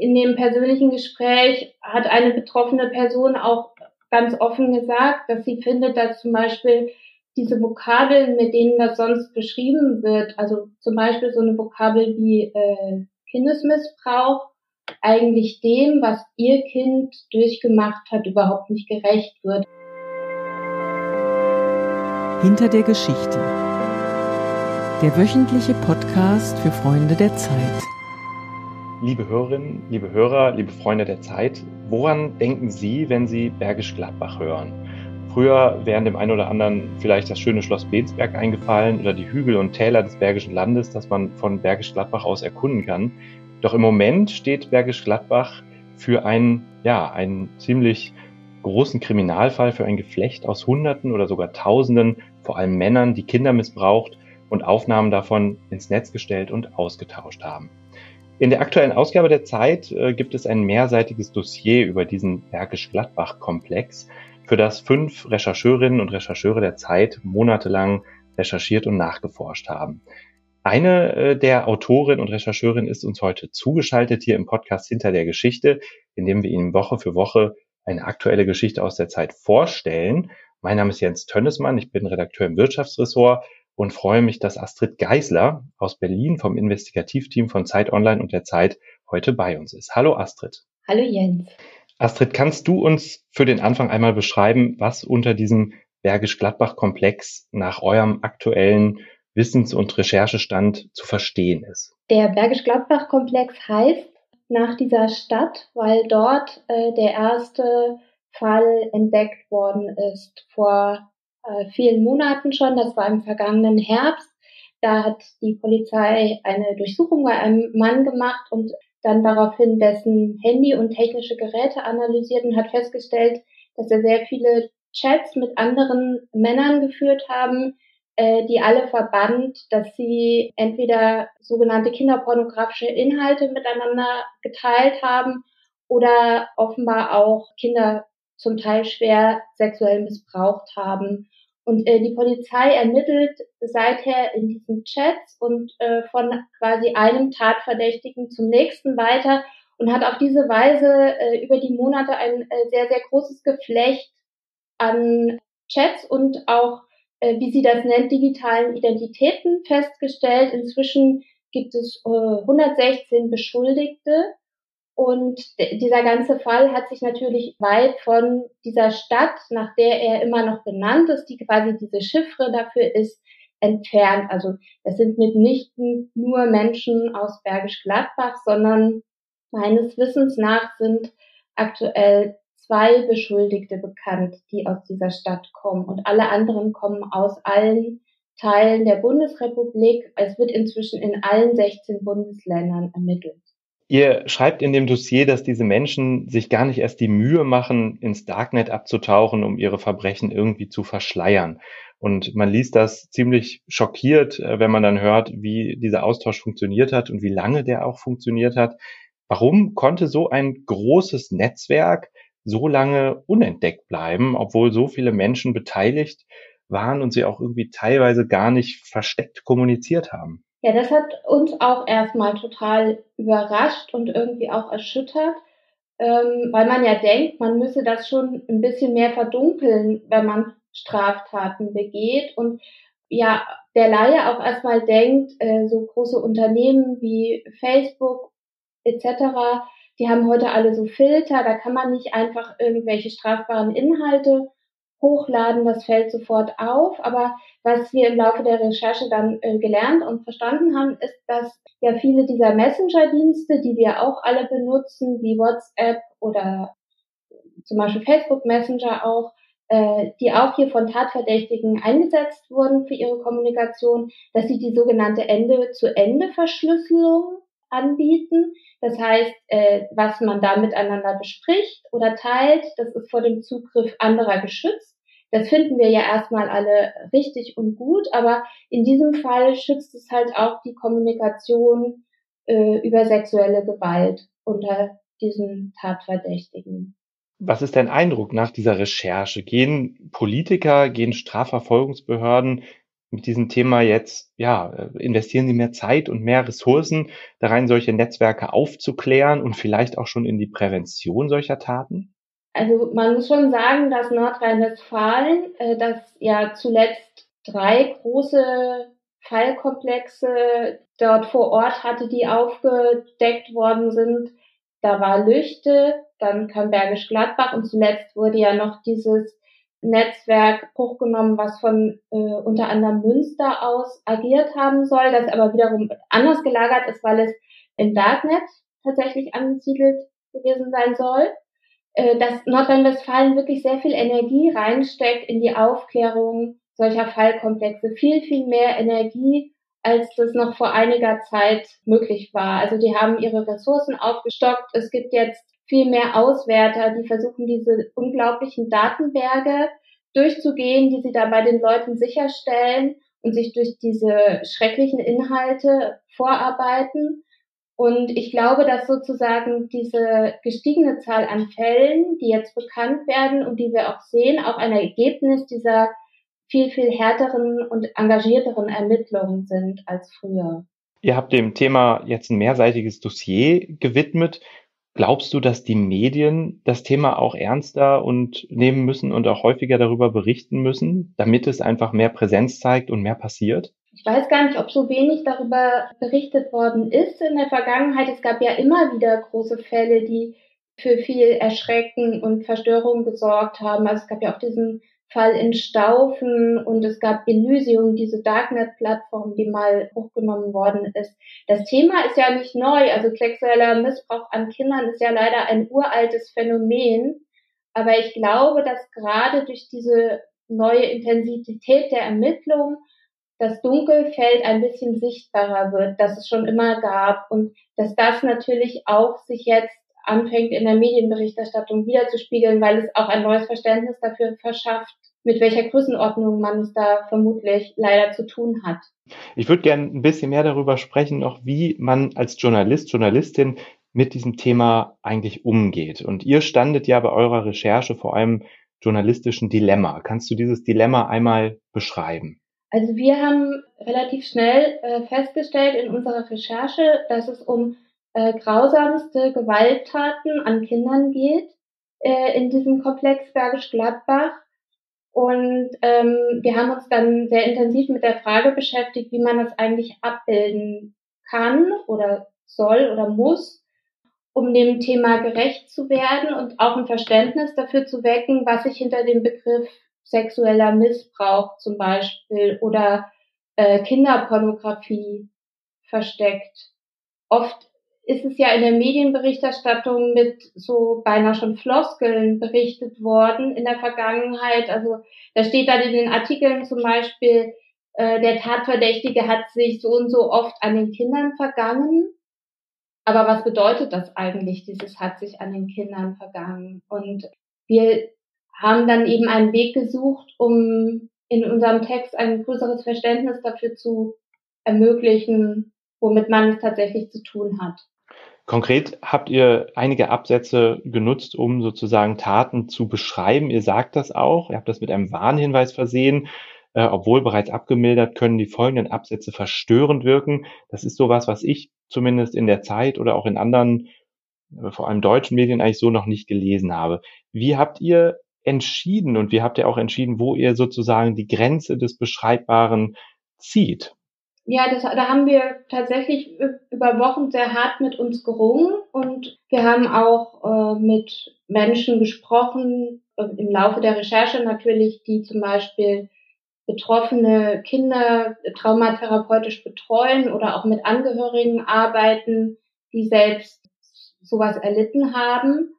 in dem persönlichen Gespräch hat eine betroffene Person auch ganz offen gesagt, dass sie findet, dass zum Beispiel diese Vokabeln, mit denen das sonst beschrieben wird, also zum Beispiel so eine Vokabel wie äh, Kindesmissbrauch, eigentlich dem, was ihr Kind durchgemacht hat, überhaupt nicht gerecht wird. Hinter der Geschichte. Der wöchentliche Podcast für Freunde der Zeit. Liebe Hörerinnen, liebe Hörer, liebe Freunde der Zeit, woran denken Sie, wenn Sie Bergisch Gladbach hören? Früher wären dem einen oder anderen vielleicht das schöne Schloss Bensberg eingefallen oder die Hügel und Täler des Bergischen Landes, das man von Bergisch Gladbach aus erkunden kann. Doch im Moment steht Bergisch Gladbach für einen, ja, einen ziemlich großen Kriminalfall, für ein Geflecht aus Hunderten oder sogar Tausenden, vor allem Männern, die Kinder missbraucht und Aufnahmen davon ins Netz gestellt und ausgetauscht haben. In der aktuellen Ausgabe der Zeit äh, gibt es ein mehrseitiges Dossier über diesen Bergisch-Gladbach-Komplex, für das fünf Rechercheurinnen und Rechercheure der Zeit monatelang recherchiert und nachgeforscht haben. Eine äh, der Autorinnen und Rechercheurinnen ist uns heute zugeschaltet hier im Podcast Hinter der Geschichte, in dem wir Ihnen Woche für Woche eine aktuelle Geschichte aus der Zeit vorstellen. Mein Name ist Jens Tönnesmann, ich bin Redakteur im Wirtschaftsressort und freue mich, dass Astrid Geisler aus Berlin vom Investigativteam von Zeit Online und der Zeit heute bei uns ist. Hallo Astrid. Hallo Jens. Astrid, kannst du uns für den Anfang einmal beschreiben, was unter diesem Bergisch-Gladbach-Komplex nach eurem aktuellen Wissens- und Recherchestand zu verstehen ist? Der Bergisch-Gladbach-Komplex heißt nach dieser Stadt, weil dort äh, der erste Fall entdeckt worden ist vor äh, vielen Monaten schon. Das war im vergangenen Herbst. Da hat die Polizei eine Durchsuchung bei einem Mann gemacht und dann daraufhin dessen Handy und technische Geräte analysiert und hat festgestellt, dass er sehr viele Chats mit anderen Männern geführt haben, äh, die alle verband, dass sie entweder sogenannte kinderpornografische Inhalte miteinander geteilt haben oder offenbar auch Kinder zum Teil schwer sexuell missbraucht haben. Und äh, die Polizei ermittelt seither in diesen Chats und äh, von quasi einem Tatverdächtigen zum nächsten weiter und hat auf diese Weise äh, über die Monate ein äh, sehr, sehr großes Geflecht an Chats und auch, äh, wie sie das nennt, digitalen Identitäten festgestellt. Inzwischen gibt es äh, 116 Beschuldigte und dieser ganze Fall hat sich natürlich weit von dieser Stadt, nach der er immer noch benannt ist, die quasi diese Chiffre dafür ist, entfernt. Also das sind mitnichten nur Menschen aus Bergisch Gladbach, sondern meines Wissens nach sind aktuell zwei Beschuldigte bekannt, die aus dieser Stadt kommen. Und alle anderen kommen aus allen Teilen der Bundesrepublik. Es wird inzwischen in allen 16 Bundesländern ermittelt. Ihr schreibt in dem Dossier, dass diese Menschen sich gar nicht erst die Mühe machen, ins Darknet abzutauchen, um ihre Verbrechen irgendwie zu verschleiern. Und man liest das ziemlich schockiert, äh, wenn man dann hört, wie dieser Austausch funktioniert hat und wie lange der auch funktioniert hat. Warum konnte so ein großes Netzwerk so lange unentdeckt bleiben, obwohl so viele Menschen beteiligt waren und sie auch irgendwie teilweise gar nicht versteckt kommuniziert haben? Ja, das hat uns auch erstmal total überrascht und irgendwie auch erschüttert, ähm, weil man ja denkt, man müsse das schon ein bisschen mehr verdunkeln, wenn man Straftaten begeht und ja, der Laie auch erstmal denkt, äh, so große Unternehmen wie Facebook etc., die haben heute alle so Filter, da kann man nicht einfach irgendwelche strafbaren Inhalte hochladen, das fällt sofort auf. Aber was wir im Laufe der Recherche dann äh, gelernt und verstanden haben, ist, dass ja viele dieser Messenger-Dienste, die wir auch alle benutzen, wie WhatsApp oder zum Beispiel Facebook Messenger auch, äh, die auch hier von Tatverdächtigen eingesetzt wurden für ihre Kommunikation, dass sie die sogenannte Ende-zu-Ende-Verschlüsselung anbieten. Das heißt, äh, was man da miteinander bespricht oder teilt, das ist vor dem Zugriff anderer geschützt. Das finden wir ja erstmal alle richtig und gut, aber in diesem Fall schützt es halt auch die Kommunikation äh, über sexuelle Gewalt unter diesen Tatverdächtigen. Was ist dein Eindruck nach dieser Recherche? Gehen Politiker, gehen Strafverfolgungsbehörden mit diesem Thema jetzt, ja, äh, investieren Sie mehr Zeit und mehr Ressourcen da rein, solche Netzwerke aufzuklären und vielleicht auch schon in die Prävention solcher Taten? Also man muss schon sagen, dass Nordrhein-Westfalen, äh, das ja zuletzt drei große Fallkomplexe dort vor Ort hatte, die aufgedeckt worden sind. Da war Lüchte, dann kam Bergisch Gladbach und zuletzt wurde ja noch dieses Netzwerk hochgenommen, was von äh, unter anderem Münster aus agiert haben soll, das aber wiederum anders gelagert ist, weil es im Darknet tatsächlich angesiedelt gewesen sein soll. Äh, dass Nordrhein-Westfalen wirklich sehr viel Energie reinsteckt in die Aufklärung solcher Fallkomplexe. Viel, viel mehr Energie, als das noch vor einiger Zeit möglich war. Also die haben ihre Ressourcen aufgestockt. Es gibt jetzt viel mehr Auswerter, die versuchen, diese unglaublichen Datenberge durchzugehen, die sie da bei den Leuten sicherstellen und sich durch diese schrecklichen Inhalte vorarbeiten. Und ich glaube, dass sozusagen diese gestiegene Zahl an Fällen, die jetzt bekannt werden und die wir auch sehen, auch ein Ergebnis dieser viel, viel härteren und engagierteren Ermittlungen sind als früher. Ihr habt dem Thema jetzt ein mehrseitiges Dossier gewidmet. Glaubst du, dass die Medien das Thema auch ernster und nehmen müssen und auch häufiger darüber berichten müssen, damit es einfach mehr Präsenz zeigt und mehr passiert? Ich weiß gar nicht, ob so wenig darüber berichtet worden ist in der Vergangenheit. Es gab ja immer wieder große Fälle, die für viel Erschrecken und Verstörung gesorgt haben. Also es gab ja auch diesen Fall in Staufen und es gab Elysium, diese Darknet-Plattform, die mal hochgenommen worden ist. Das Thema ist ja nicht neu, also sexueller Missbrauch an Kindern ist ja leider ein uraltes Phänomen. Aber ich glaube, dass gerade durch diese neue Intensität der Ermittlung das Dunkelfeld ein bisschen sichtbarer wird, dass es schon immer gab und dass das natürlich auch sich jetzt anfängt in der Medienberichterstattung wiederzuspiegeln, weil es auch ein neues Verständnis dafür verschafft, mit welcher Größenordnung man es da vermutlich leider zu tun hat. Ich würde gerne ein bisschen mehr darüber sprechen, noch wie man als Journalist, Journalistin mit diesem Thema eigentlich umgeht. Und ihr standet ja bei eurer Recherche vor einem journalistischen Dilemma. Kannst du dieses Dilemma einmal beschreiben? Also wir haben relativ schnell äh, festgestellt in unserer Recherche, dass es um äh, grausamste Gewalttaten an Kindern geht äh, in diesem Komplex Bergisch Gladbach. Und ähm, wir haben uns dann sehr intensiv mit der Frage beschäftigt, wie man das eigentlich abbilden kann oder soll oder muss, um dem Thema gerecht zu werden und auch ein Verständnis dafür zu wecken, was sich hinter dem Begriff sexueller Missbrauch zum Beispiel oder äh, Kinderpornografie versteckt. Oft ist es ja in der Medienberichterstattung mit so beinahe schon Floskeln berichtet worden in der Vergangenheit. Also da steht dann in den Artikeln zum Beispiel, äh, der Tatverdächtige hat sich so und so oft an den Kindern vergangen. Aber was bedeutet das eigentlich, dieses hat sich an den Kindern vergangen? Und wir haben dann eben einen Weg gesucht, um in unserem Text ein größeres Verständnis dafür zu ermöglichen, womit man es tatsächlich zu tun hat. Konkret habt ihr einige Absätze genutzt, um sozusagen Taten zu beschreiben. Ihr sagt das auch. Ihr habt das mit einem Warnhinweis versehen. Äh, obwohl bereits abgemildert, können die folgenden Absätze verstörend wirken. Das ist sowas, was ich zumindest in der Zeit oder auch in anderen, äh, vor allem deutschen Medien eigentlich so noch nicht gelesen habe. Wie habt ihr entschieden und wie habt ihr auch entschieden, wo ihr sozusagen die Grenze des Beschreibbaren zieht? Ja, das, da haben wir tatsächlich über Wochen sehr hart mit uns gerungen und wir haben auch äh, mit Menschen gesprochen, äh, im Laufe der Recherche natürlich, die zum Beispiel betroffene Kinder traumatherapeutisch betreuen oder auch mit Angehörigen arbeiten, die selbst sowas erlitten haben.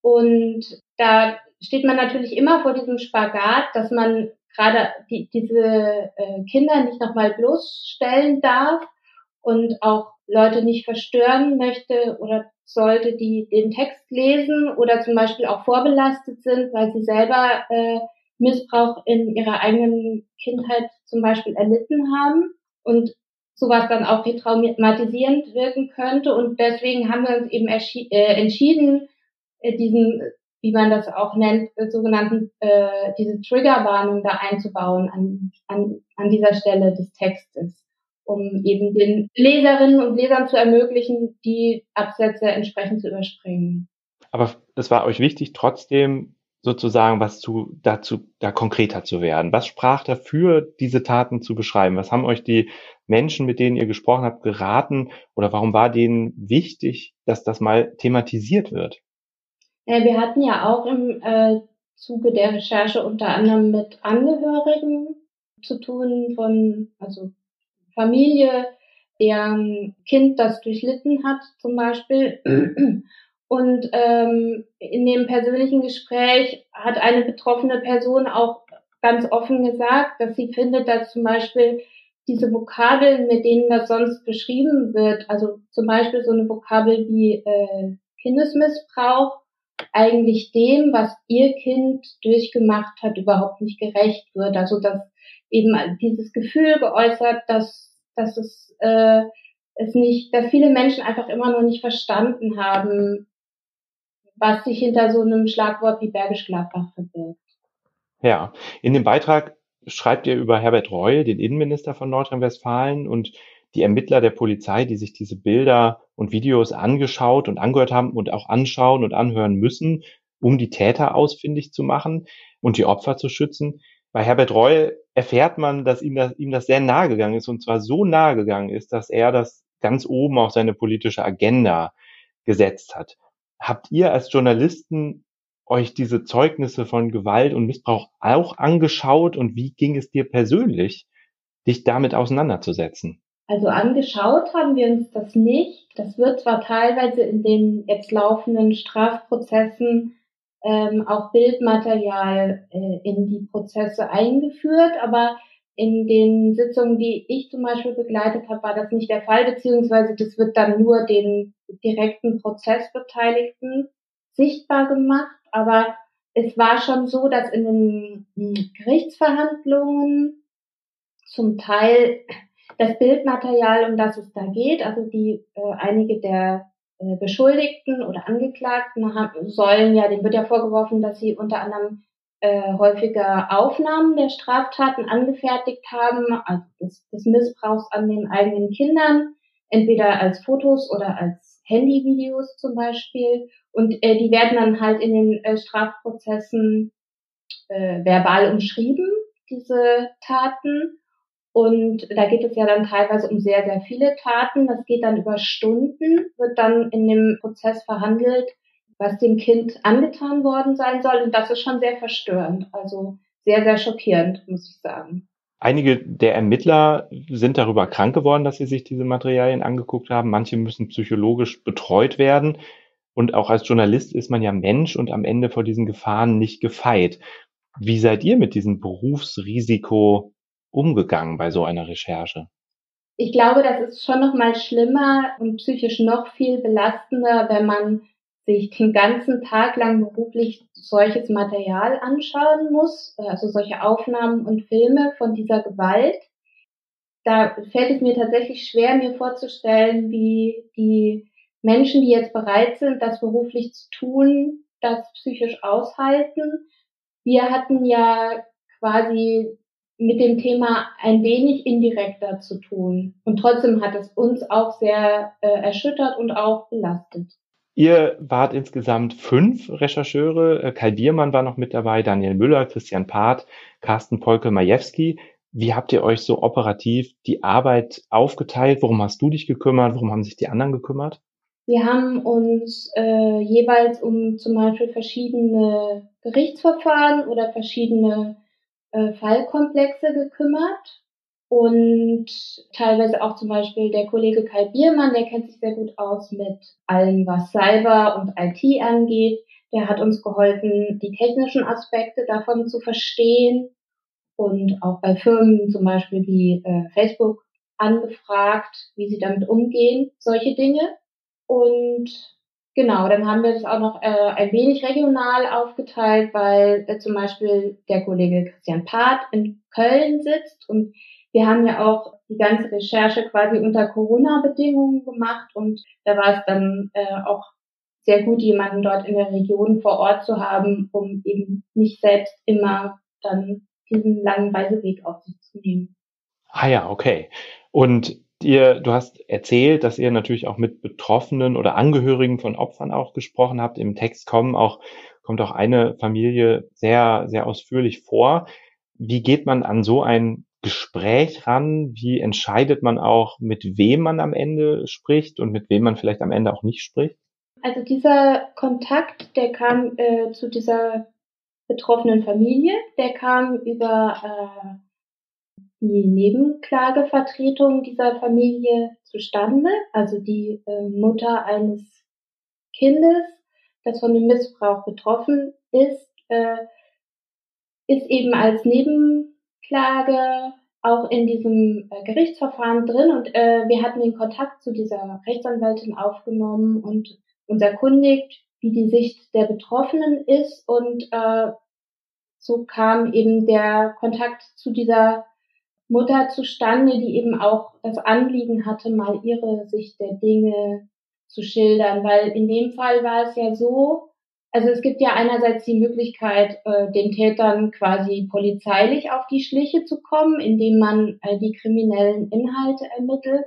Und da steht man natürlich immer vor diesem Spagat, dass man gerade die, diese äh, Kinder nicht nochmal bloßstellen darf und auch Leute nicht verstören möchte oder sollte, die den Text lesen oder zum Beispiel auch vorbelastet sind, weil sie selber äh, Missbrauch in ihrer eigenen Kindheit zum Beispiel erlitten haben und sowas dann auch retraumatisierend wirken könnte. Und deswegen haben wir uns eben äh, entschieden, äh, diesen wie man das auch nennt, äh, sogenannten äh, diese Triggerwarnung da einzubauen an, an, an dieser Stelle des Textes, um eben den Leserinnen und Lesern zu ermöglichen, die Absätze entsprechend zu überspringen. Aber es war euch wichtig, trotzdem sozusagen was zu, dazu, da konkreter zu werden. Was sprach dafür, diese Taten zu beschreiben? Was haben euch die Menschen, mit denen ihr gesprochen habt, geraten? Oder warum war denen wichtig, dass das mal thematisiert wird? Ja, wir hatten ja auch im äh, Zuge der Recherche unter anderem mit Angehörigen zu tun von, also Familie, deren Kind das durchlitten hat zum Beispiel. Und ähm, in dem persönlichen Gespräch hat eine betroffene Person auch ganz offen gesagt, dass sie findet, dass zum Beispiel diese Vokabeln, mit denen das sonst beschrieben wird, also zum Beispiel so eine Vokabel wie äh, Kindesmissbrauch, eigentlich dem, was ihr Kind durchgemacht hat, überhaupt nicht gerecht wird. Also dass eben dieses Gefühl geäußert, dass, dass es, äh, es nicht, dass viele Menschen einfach immer noch nicht verstanden haben, was sich hinter so einem Schlagwort wie Bergisch Gladbach verbirgt. Ja, in dem Beitrag schreibt ihr über Herbert Reul, den Innenminister von Nordrhein-Westfalen und die Ermittler der Polizei, die sich diese Bilder und Videos angeschaut und angehört haben und auch anschauen und anhören müssen, um die Täter ausfindig zu machen und die Opfer zu schützen. Bei Herbert Reul erfährt man, dass ihm das, ihm das sehr nahe gegangen ist und zwar so nahe gegangen ist, dass er das ganz oben auf seine politische Agenda gesetzt hat. Habt ihr als Journalisten euch diese Zeugnisse von Gewalt und Missbrauch auch angeschaut und wie ging es dir persönlich, dich damit auseinanderzusetzen? Also angeschaut haben wir uns das nicht. Das wird zwar teilweise in den jetzt laufenden Strafprozessen ähm, auch Bildmaterial äh, in die Prozesse eingeführt, aber in den Sitzungen, die ich zum Beispiel begleitet habe, war das nicht der Fall, beziehungsweise das wird dann nur den direkten Prozessbeteiligten sichtbar gemacht. Aber es war schon so, dass in den hm, Gerichtsverhandlungen zum Teil das Bildmaterial, um das es da geht, also die äh, einige der äh, Beschuldigten oder Angeklagten haben, sollen ja, dem wird ja vorgeworfen, dass sie unter anderem äh, häufiger Aufnahmen der Straftaten angefertigt haben, also des, des Missbrauchs an den eigenen Kindern, entweder als Fotos oder als Handyvideos zum Beispiel. Und äh, die werden dann halt in den äh, Strafprozessen äh, verbal umschrieben, diese Taten. Und da geht es ja dann teilweise um sehr, sehr viele Taten. Das geht dann über Stunden, wird dann in dem Prozess verhandelt, was dem Kind angetan worden sein soll. Und das ist schon sehr verstörend. Also sehr, sehr schockierend, muss ich sagen. Einige der Ermittler sind darüber krank geworden, dass sie sich diese Materialien angeguckt haben. Manche müssen psychologisch betreut werden. Und auch als Journalist ist man ja Mensch und am Ende vor diesen Gefahren nicht gefeit. Wie seid ihr mit diesem Berufsrisiko umgegangen bei so einer Recherche? Ich glaube, das ist schon noch mal schlimmer und psychisch noch viel belastender, wenn man sich den ganzen Tag lang beruflich solches Material anschauen muss, also solche Aufnahmen und Filme von dieser Gewalt. Da fällt es mir tatsächlich schwer, mir vorzustellen, wie die Menschen, die jetzt bereit sind, das beruflich zu tun, das psychisch aushalten. Wir hatten ja quasi mit dem Thema ein wenig indirekter zu tun. Und trotzdem hat es uns auch sehr äh, erschüttert und auch belastet. Ihr wart insgesamt fünf Rechercheure. Äh, Kai Biermann war noch mit dabei, Daniel Müller, Christian Part, Carsten Polke-Majewski. Wie habt ihr euch so operativ die Arbeit aufgeteilt? Worum hast du dich gekümmert? Worum haben sich die anderen gekümmert? Wir haben uns äh, jeweils um zum Beispiel verschiedene Gerichtsverfahren oder verschiedene äh, Fallkomplexe gekümmert und teilweise auch zum Beispiel der Kollege Kai Biermann, der kennt sich sehr gut aus mit allem, was Cyber und IT angeht. Der hat uns geholfen, die technischen Aspekte davon zu verstehen und auch bei Firmen zum Beispiel wie äh, Facebook angefragt, wie sie damit umgehen, solche Dinge. Und genau, dann haben wir das auch noch äh, ein wenig regional aufgeteilt, weil äh, zum Beispiel der Kollege Christian Part in Köln sitzt und wir haben ja auch die ganze Recherche quasi unter Corona-Bedingungen gemacht und da war es dann äh, auch sehr gut, jemanden dort in der Region vor Ort zu haben, um eben nicht selbst immer dann diesen langen Reiseweg auf sich zu nehmen. Ah ja, okay. Und ihr, du hast erzählt, dass ihr natürlich auch mit Betroffenen oder Angehörigen von Opfern auch gesprochen habt. Im Text kommen auch, kommt auch eine Familie sehr, sehr ausführlich vor. Wie geht man an so ein Gespräch ran? Wie entscheidet man auch, mit wem man am Ende spricht und mit wem man vielleicht am Ende auch nicht spricht? Also dieser Kontakt, der kam äh, zu dieser betroffenen Familie, der kam über äh, die Nebenklagevertretung dieser Familie zustande, also die äh, Mutter eines Kindes, das von dem Missbrauch betroffen ist, äh, ist eben als Nebenklage auch in diesem äh, Gerichtsverfahren drin und äh, wir hatten den Kontakt zu dieser Rechtsanwältin aufgenommen und uns erkundigt, wie die Sicht der Betroffenen ist und äh, so kam eben der Kontakt zu dieser Mutter zustande, die eben auch das Anliegen hatte, mal ihre Sicht der Dinge zu schildern, weil in dem Fall war es ja so, also es gibt ja einerseits die Möglichkeit, äh, den Tätern quasi polizeilich auf die Schliche zu kommen, indem man äh, die kriminellen Inhalte ermittelt.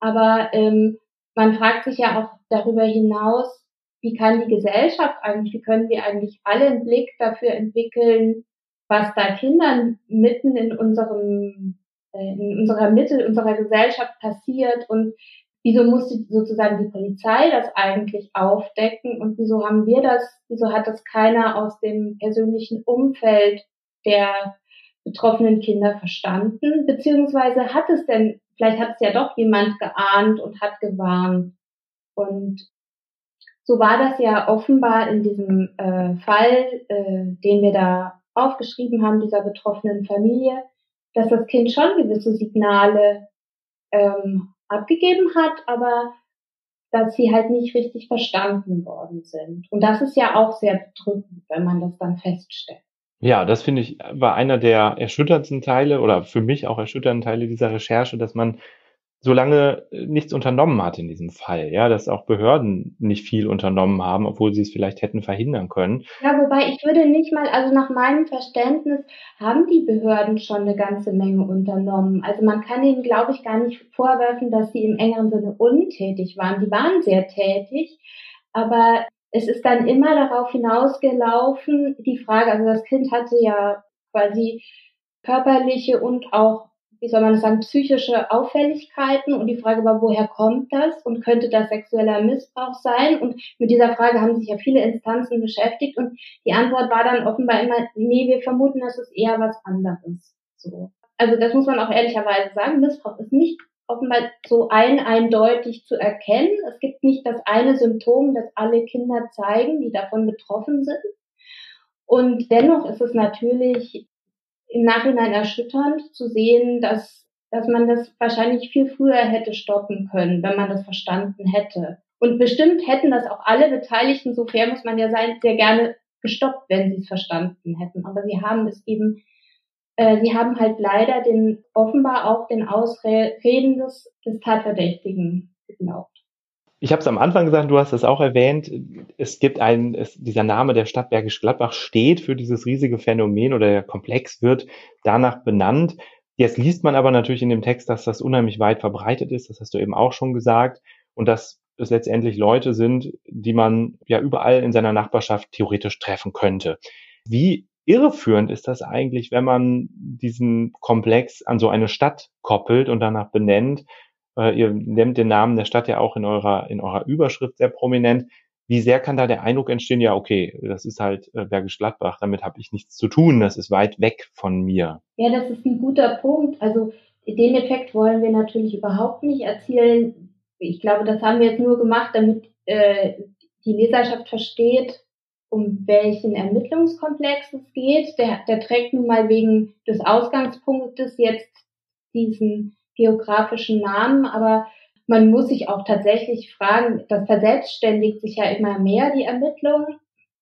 Aber ähm, man fragt sich ja auch darüber hinaus, wie kann die Gesellschaft eigentlich, wie können wir eigentlich alle einen Blick dafür entwickeln, was da Kindern mitten in unserem, äh, in unserer Mitte, unserer Gesellschaft passiert und wieso musste sozusagen die Polizei das eigentlich aufdecken und wieso haben wir das, wieso hat das keiner aus dem persönlichen Umfeld der betroffenen Kinder verstanden, beziehungsweise hat es denn, vielleicht hat es ja doch jemand geahnt und hat gewarnt. Und so war das ja offenbar in diesem äh, Fall, äh, den wir da aufgeschrieben haben, dieser betroffenen Familie, dass das Kind schon gewisse Signale ähm, abgegeben hat, aber dass sie halt nicht richtig verstanden worden sind. Und das ist ja auch sehr bedrückend, wenn man das dann feststellt. Ja, das finde ich war einer der erschütterndsten Teile oder für mich auch erschütternden Teile dieser Recherche, dass man so lange äh, nichts unternommen hat in diesem Fall, ja, dass auch Behörden nicht viel unternommen haben, obwohl sie es vielleicht hätten verhindern können. Ja, wobei ich würde nicht mal, also nach meinem Verständnis haben die Behörden schon eine ganze Menge unternommen. Also man kann ihnen, glaube ich, gar nicht vorwerfen, dass sie im engeren Sinne untätig waren. Die waren sehr tätig, aber es ist dann immer darauf hinausgelaufen, die Frage, also das Kind hatte ja quasi körperliche und auch wie soll man das sagen, psychische Auffälligkeiten und die Frage war, woher kommt das und könnte das sexueller Missbrauch sein? Und mit dieser Frage haben sich ja viele Instanzen beschäftigt und die Antwort war dann offenbar immer, nee, wir vermuten, das ist eher was anderes. So. Also das muss man auch ehrlicherweise sagen, Missbrauch ist nicht offenbar so ein eindeutig zu erkennen. Es gibt nicht das eine Symptom, das alle Kinder zeigen, die davon betroffen sind. Und dennoch ist es natürlich im Nachhinein erschütternd zu sehen, dass, dass man das wahrscheinlich viel früher hätte stoppen können, wenn man das verstanden hätte. Und bestimmt hätten das auch alle Beteiligten, so fair muss man ja sein, sehr gerne gestoppt, wenn sie es verstanden hätten. Aber sie haben es eben, äh, sie haben halt leider den, offenbar auch den Ausreden des, des Tatverdächtigen geglaubt. Ich habe es am Anfang gesagt, du hast es auch erwähnt. Es gibt einen, es, dieser Name der Stadt Bergisch Gladbach steht für dieses riesige Phänomen oder der Komplex wird danach benannt. Jetzt liest man aber natürlich in dem Text, dass das unheimlich weit verbreitet ist. Das hast du eben auch schon gesagt. Und dass es letztendlich Leute sind, die man ja überall in seiner Nachbarschaft theoretisch treffen könnte. Wie irreführend ist das eigentlich, wenn man diesen Komplex an so eine Stadt koppelt und danach benennt ihr nennt den Namen der Stadt ja auch in eurer, in eurer Überschrift sehr prominent. Wie sehr kann da der Eindruck entstehen, ja, okay, das ist halt äh, Bergisch Gladbach, damit habe ich nichts zu tun, das ist weit weg von mir. Ja, das ist ein guter Punkt. Also den Effekt wollen wir natürlich überhaupt nicht erzielen. Ich glaube, das haben wir jetzt nur gemacht, damit äh, die Leserschaft versteht, um welchen Ermittlungskomplex es geht. Der, der trägt nun mal wegen des Ausgangspunktes jetzt diesen geografischen Namen, aber man muss sich auch tatsächlich fragen, das verselbstständigt sich ja immer mehr, die Ermittlungen,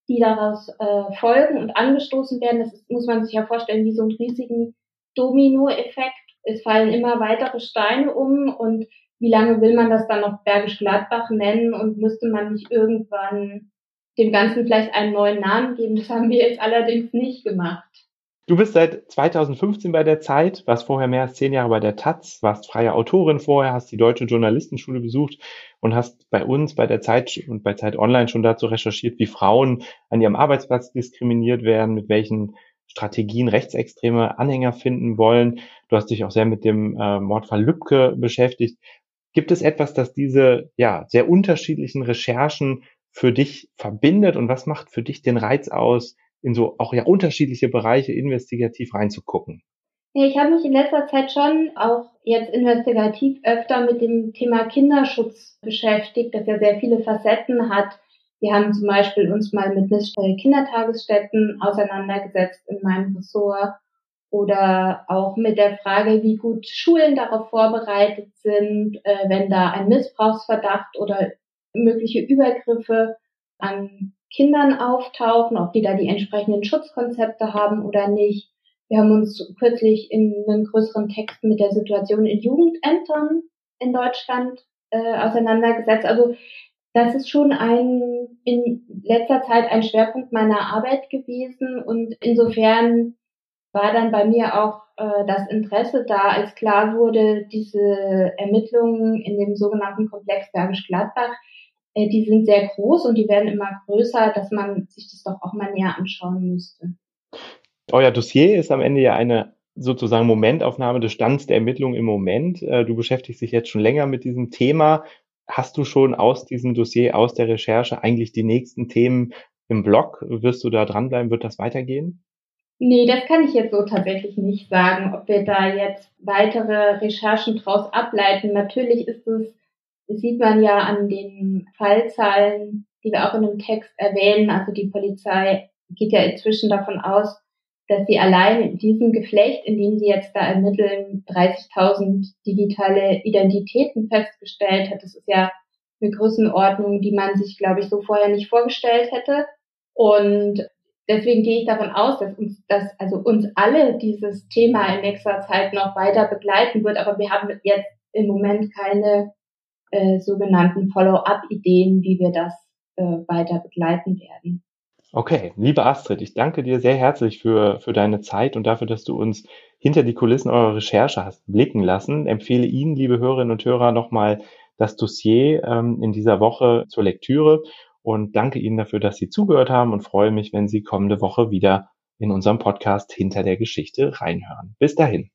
die daraus äh, folgen und angestoßen werden. Das ist, muss man sich ja vorstellen, wie so einen riesigen Dominoeffekt. Es fallen immer weitere Steine um und wie lange will man das dann noch Bergisch Gladbach nennen und müsste man nicht irgendwann dem Ganzen vielleicht einen neuen Namen geben? Das haben wir jetzt allerdings nicht gemacht. Du bist seit 2015 bei der Zeit, warst vorher mehr als zehn Jahre bei der Taz, warst freie Autorin vorher, hast die Deutsche Journalistenschule besucht und hast bei uns, bei der Zeit und bei Zeit Online schon dazu recherchiert, wie Frauen an ihrem Arbeitsplatz diskriminiert werden, mit welchen Strategien rechtsextreme Anhänger finden wollen. Du hast dich auch sehr mit dem äh, Mordfall Lübcke beschäftigt. Gibt es etwas, das diese ja sehr unterschiedlichen Recherchen für dich verbindet und was macht für dich den Reiz aus, in so auch ja unterschiedliche Bereiche investigativ reinzugucken? Ich habe mich in letzter Zeit schon auch jetzt investigativ öfter mit dem Thema Kinderschutz beschäftigt, das ja sehr viele Facetten hat. Wir haben zum Beispiel uns mal mit Kindertagesstätten auseinandergesetzt in meinem Ressort oder auch mit der Frage, wie gut Schulen darauf vorbereitet sind, äh, wenn da ein Missbrauchsverdacht oder mögliche Übergriffe an Kindern auftauchen, ob die da die entsprechenden Schutzkonzepte haben oder nicht. Wir haben uns kürzlich in einem größeren Text mit der Situation in Jugendämtern in Deutschland äh, auseinandergesetzt. Also das ist schon ein in letzter Zeit ein Schwerpunkt meiner Arbeit gewesen und insofern war dann bei mir auch äh, das Interesse da, als klar wurde, diese Ermittlungen in dem sogenannten Komplex Bergisch Gladbach, die sind sehr groß und die werden immer größer, dass man sich das doch auch mal näher anschauen müsste. Euer Dossier ist am Ende ja eine sozusagen Momentaufnahme des Stands der Ermittlungen im Moment. Äh, du beschäftigst dich jetzt schon länger mit diesem Thema. Hast du schon aus diesem Dossier, aus der Recherche eigentlich die nächsten Themen im Blog? Wirst du da dranbleiben? Wird das weitergehen? Nee, das kann ich jetzt so tatsächlich nicht sagen, ob wir da jetzt weitere Recherchen draus ableiten. Natürlich ist es das sieht man ja an den Fallzahlen, die wir auch in dem Text erwähnen. Also die Polizei geht ja inzwischen davon aus, dass sie allein in diesem Geflecht, in dem sie jetzt da ermitteln, 30.000 digitale Identitäten festgestellt hat. Das ist ja eine Größenordnung, die man sich, glaube ich, so vorher nicht vorgestellt hätte. Und deswegen gehe ich davon aus, dass uns, dass also uns alle dieses Thema in nächster Zeit noch weiter begleiten wird. Aber wir haben jetzt im Moment keine äh, sogenannten Follow-up-Ideen, wie wir das äh, weiter begleiten werden. Okay, liebe Astrid, ich danke dir sehr herzlich für, für deine Zeit und dafür, dass du uns hinter die Kulissen eurer Recherche hast blicken lassen. Empfehle Ihnen, liebe Hörerinnen und Hörer, nochmal das Dossier ähm, in dieser Woche zur Lektüre und danke Ihnen dafür, dass Sie zugehört haben und freue mich, wenn Sie kommende Woche wieder in unserem Podcast hinter der Geschichte reinhören. Bis dahin.